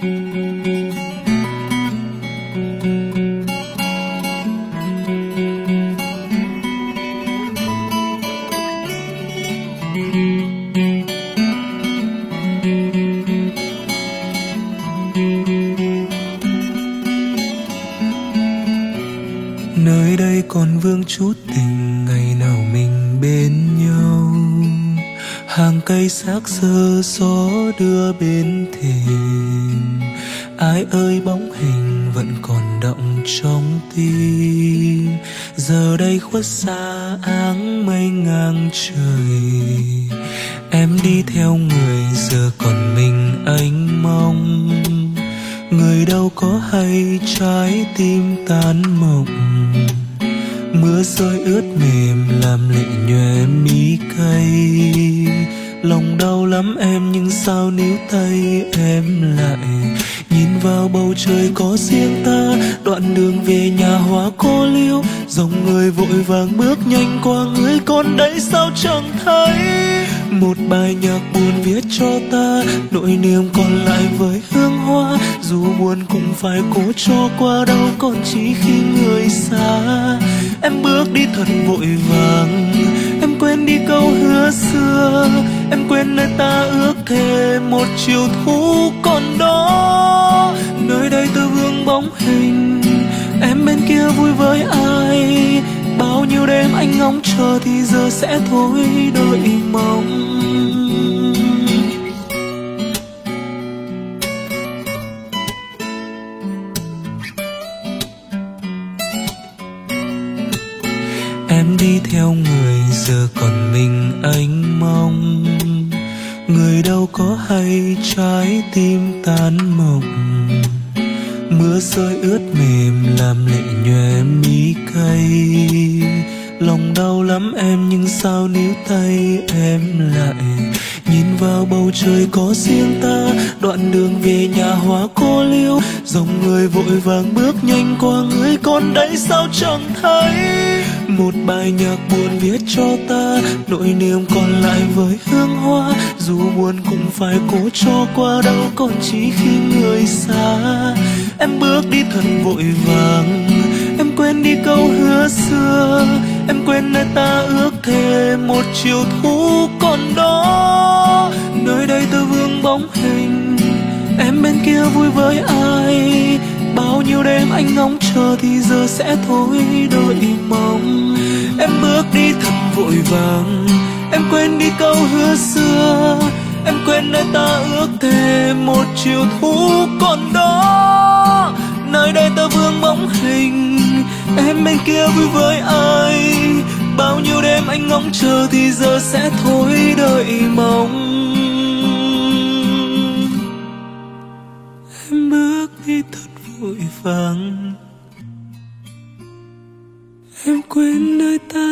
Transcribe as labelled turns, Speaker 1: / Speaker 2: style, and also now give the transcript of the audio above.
Speaker 1: nơi đây còn vương chút tình ngày nào mình bên nhau hàng cây xác xơ gió đưa bên thềm. Ai ơi, bóng hình vẫn còn động trong tim. Giờ đây khuất xa áng mây ngang trời. Em đi theo người, giờ còn mình anh mong. Người đâu có hay trái tim tan mộng. Mưa rơi ướt mềm làm nắm em, nhưng sao níu tay em lại? Nhìn vào bầu trời có riêng ta, đoạn đường về nhà hoa cô liêu dòng người vội vàng bước nhanh qua, người con đấy sao chẳng thấy? Một bài nhạc buồn viết cho ta, nỗi niềm còn lại với hương hoa. Dù buồn cũng phải cố cho qua đâu còn chỉ khi người xa. Em bước đi thật vội vàng quên đi câu hứa xưa. Em quên nơi ta ước thề một chiều thu còn đó. Nơi đây tôi vương bóng hình, em bên kia vui với ai? Bao nhiêu đêm anh ngóng chờ thì giờ sẽ thôi đợi mong. Em đi theo người giờ còn mình anh mong. Người đâu có hay trái tim tan mộng. Mưa rơi ướt mềm làm lệ nhòe mi cay. Lòng đau lắm em, nhưng sao níu tay em lại? Nhìn vào bầu trời có riêng ta, đoạn đường về nhà hoa cô liêu dòng người vội vàng bước nhanh qua người con đấy, sao chẳng thấy? Một bài nhạc buồn viết cho ta. Nỗi niềm còn lại với hương hoa, dù buồn cũng phải cố cho qua đâu còn chỉ khi người xa. Em bước đi thật vội vàng, em quên đi câu hứa xưa. Em quên nơi ta ước thề một chiều thu còn đó. Nơi đây tôi vương bóng hình, em bên kia vui với ai? Bao nhiêu đêm anh ngóng chờ thì giờ sẽ thôi đợi mong. Em bước đi thật vội vàng, em quên đi câu hứa xưa. Em quên nơi ta ước thề một chiều thu còn đó. Nơi đây ta vương bóng hình, em bên kia vui với ai? Bao nhiêu đêm anh ngóng chờ thì giờ sẽ thôi, đợi mong. Em bước đi thật vội vàng em quên nơi ta